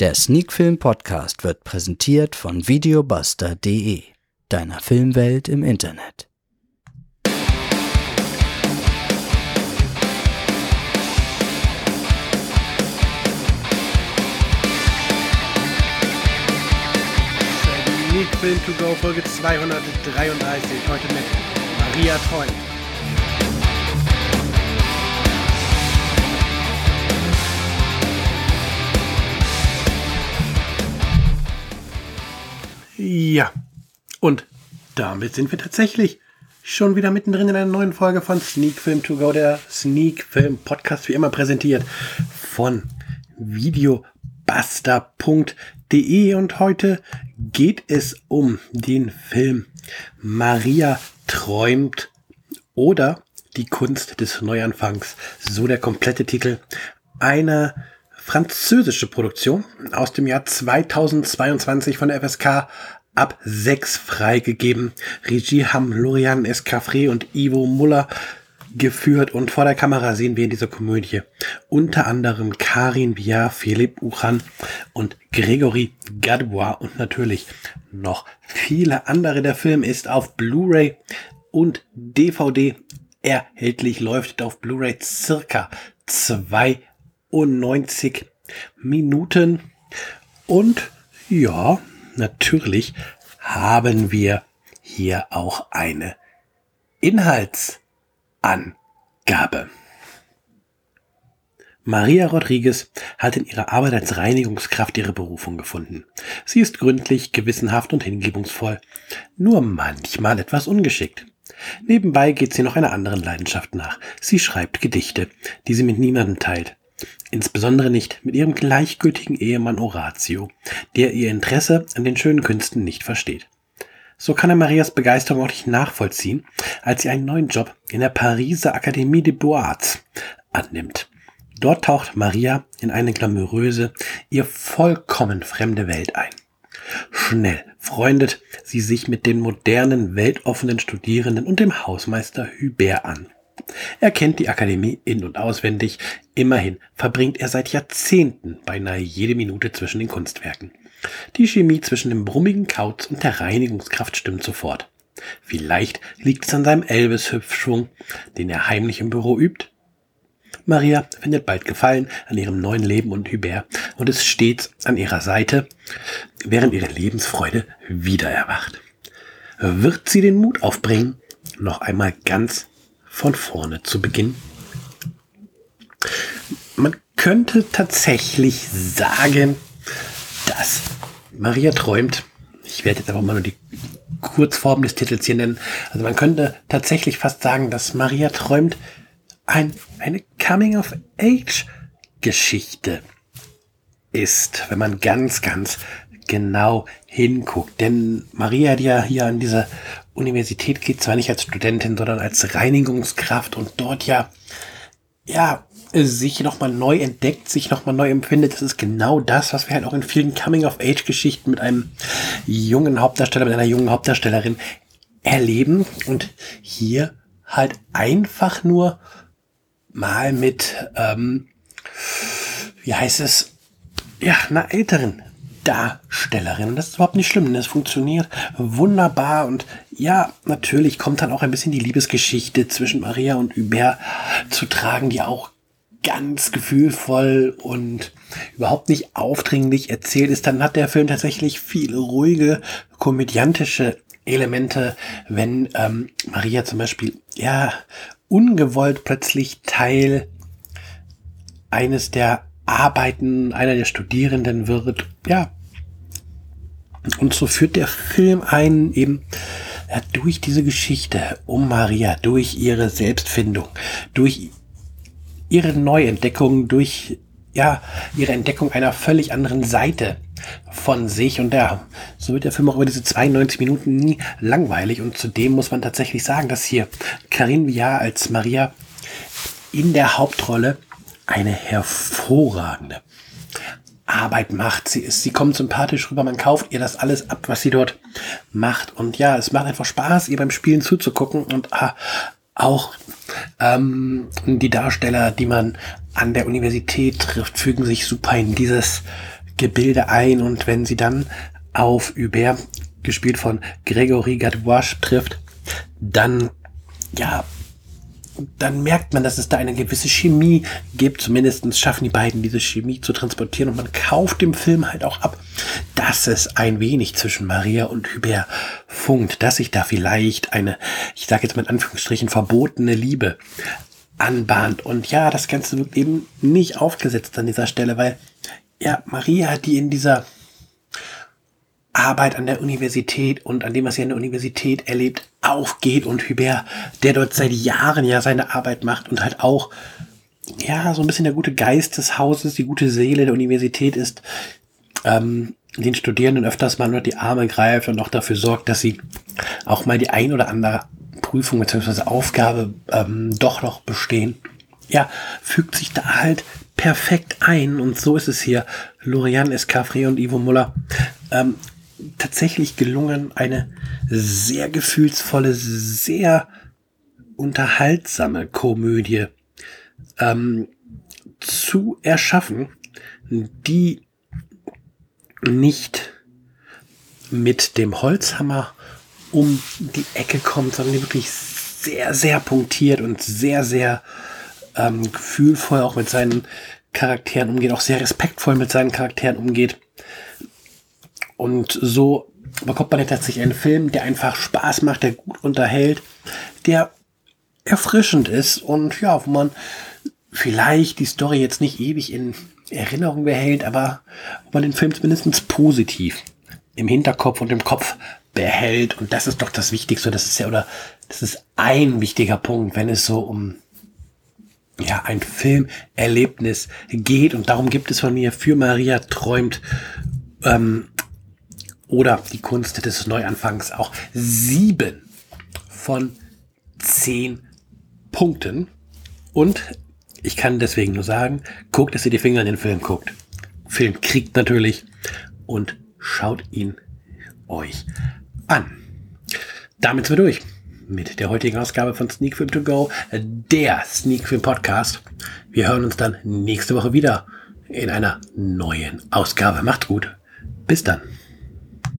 Der Sneakfilm Podcast wird präsentiert von videobuster.de, deiner Filmwelt im Internet. Sneak Film to go Folge 233 heute mit Maria Treu. Ja, und damit sind wir tatsächlich schon wieder mittendrin in einer neuen Folge von Sneak Film To Go, der Sneak Film Podcast, wie immer präsentiert von videobuster.de. Und heute geht es um den Film Maria träumt oder die Kunst des Neuanfangs. So der komplette Titel. Eine französische Produktion aus dem Jahr 2022 von der FSK ab 6 freigegeben. Regie haben Lorian Escafré und Ivo Muller geführt und vor der Kamera sehen wir in dieser Komödie unter anderem Karin Biar, Philipp Uchan und Gregory Gadebois und natürlich noch viele andere. Der Film ist auf Blu-ray und DVD erhältlich, läuft auf Blu-ray circa 92 Minuten und ja, natürlich haben wir hier auch eine Inhaltsangabe. Maria Rodriguez hat in ihrer Arbeit als Reinigungskraft ihre Berufung gefunden. Sie ist gründlich, gewissenhaft und hingebungsvoll, nur manchmal etwas ungeschickt. Nebenbei geht sie noch einer anderen Leidenschaft nach. Sie schreibt Gedichte, die sie mit niemandem teilt. Insbesondere nicht mit ihrem gleichgültigen Ehemann Horatio, der ihr Interesse an den schönen Künsten nicht versteht. So kann er Marias Begeisterung auch nicht nachvollziehen, als sie einen neuen Job in der Pariser Akademie des Beaux-Arts annimmt. Dort taucht Maria in eine glamouröse, ihr vollkommen fremde Welt ein. Schnell freundet sie sich mit den modernen, weltoffenen Studierenden und dem Hausmeister Hubert an. Er kennt die Akademie in- und auswendig. Immerhin verbringt er seit Jahrzehnten beinahe jede Minute zwischen den Kunstwerken. Die Chemie zwischen dem brummigen Kauz und der Reinigungskraft stimmt sofort. Vielleicht liegt es an seinem Elvis-Hüpfschwung, den er heimlich im Büro übt. Maria findet bald Gefallen an ihrem neuen Leben und Hubert und ist stets an ihrer Seite, während ihre Lebensfreude wieder erwacht. Wird sie den Mut aufbringen, noch einmal ganz von vorne zu beginnen? Man könnte tatsächlich sagen, dass Maria träumt. Ich werde jetzt einfach mal nur die Kurzform des Titels hier nennen. Also man könnte tatsächlich fast sagen, dass Maria träumt ein, eine Coming-of-Age-Geschichte ist, wenn man ganz, ganz genau hinguckt. Denn Maria, die ja hier an dieser Universität geht, zwar nicht als Studentin, sondern als Reinigungskraft und dort ja, ja, sich nochmal neu entdeckt, sich nochmal neu empfindet. Das ist genau das, was wir halt auch in vielen Coming-of-Age-Geschichten mit einem jungen Hauptdarsteller, mit einer jungen Hauptdarstellerin erleben. Und hier halt einfach nur mal mit, ähm, wie heißt es, ja, einer älteren Darstellerin. Und das ist überhaupt nicht schlimm. Das funktioniert wunderbar. Und ja, natürlich kommt dann auch ein bisschen die Liebesgeschichte zwischen Maria und Hubert zu tragen, die auch ganz gefühlvoll und überhaupt nicht aufdringlich erzählt ist. Dann hat der Film tatsächlich viele ruhige, komödiantische Elemente, wenn ähm, Maria zum Beispiel ja ungewollt plötzlich Teil eines der Arbeiten einer der Studierenden wird. Ja. Und so führt der Film einen eben ja, durch diese Geschichte um Maria, durch ihre Selbstfindung, durch ihre Neuentdeckung, durch ja, ihre Entdeckung einer völlig anderen Seite von sich. Und ja, so wird der Film auch über diese 92 Minuten nie langweilig. Und zudem muss man tatsächlich sagen, dass hier Karin Viard als Maria in der Hauptrolle eine hervorragende Arbeit macht. Sie ist, sie kommt sympathisch rüber, man kauft ihr das alles ab, was sie dort macht. Und ja, es macht einfach Spaß, ihr beim Spielen zuzugucken und ah, auch ähm, die Darsteller, die man an der Universität trifft, fügen sich super in dieses Gebilde ein und wenn sie dann auf Hubert, gespielt von Gregory Gadouache, trifft, dann, ja, dann merkt man, dass es da eine gewisse Chemie gibt. Zumindest schaffen die beiden diese Chemie zu transportieren und man kauft dem Film halt auch ab, dass es ein wenig zwischen Maria und Hubert funkt, dass sich da vielleicht eine, ich sage jetzt mit Anführungsstrichen, verbotene Liebe anbahnt. Und ja, das Ganze wird eben nicht aufgesetzt an dieser Stelle, weil ja, Maria, die in dieser Arbeit an der Universität und an dem, was sie an der Universität erlebt, aufgeht und Hubert, der dort seit Jahren ja seine Arbeit macht und halt auch, ja, so ein bisschen der gute Geist des Hauses, die gute Seele der Universität ist, ähm, den Studierenden öfters mal unter die Arme greift und auch dafür sorgt, dass sie auch mal die ein oder andere Prüfung bzw. Aufgabe ähm, doch noch bestehen. Ja, fügt sich da halt perfekt ein und so ist es hier. Lorian Escafri und Ivo Muller ähm, tatsächlich gelungen, eine sehr gefühlsvolle, sehr unterhaltsame Komödie ähm, zu erschaffen, die nicht mit dem Holzhammer um die Ecke kommt, sondern die wirklich sehr, sehr punktiert und sehr, sehr ähm, gefühlvoll auch mit seinen Charakteren umgeht, auch sehr respektvoll mit seinen Charakteren umgeht. Und so bekommt man tatsächlich einen Film, der einfach Spaß macht, der gut unterhält, der erfrischend ist und ja, wo man vielleicht die Story jetzt nicht ewig in Erinnerung behält, aber wo man den Film zumindest positiv im Hinterkopf und im Kopf behält. Und das ist doch das Wichtigste. Das ist ja, oder das ist ein wichtiger Punkt, wenn es so um ja, ein Filmerlebnis geht. Und darum gibt es von mir für Maria träumt ähm, oder die Kunst des Neuanfangs auch sieben von zehn Punkten. Und ich kann deswegen nur sagen, guckt, dass ihr die Finger in den Film guckt. Film kriegt natürlich und schaut ihn euch an. Damit sind wir durch mit der heutigen Ausgabe von Sneak Film To Go, der Sneak Film Podcast. Wir hören uns dann nächste Woche wieder in einer neuen Ausgabe. Macht gut. Bis dann.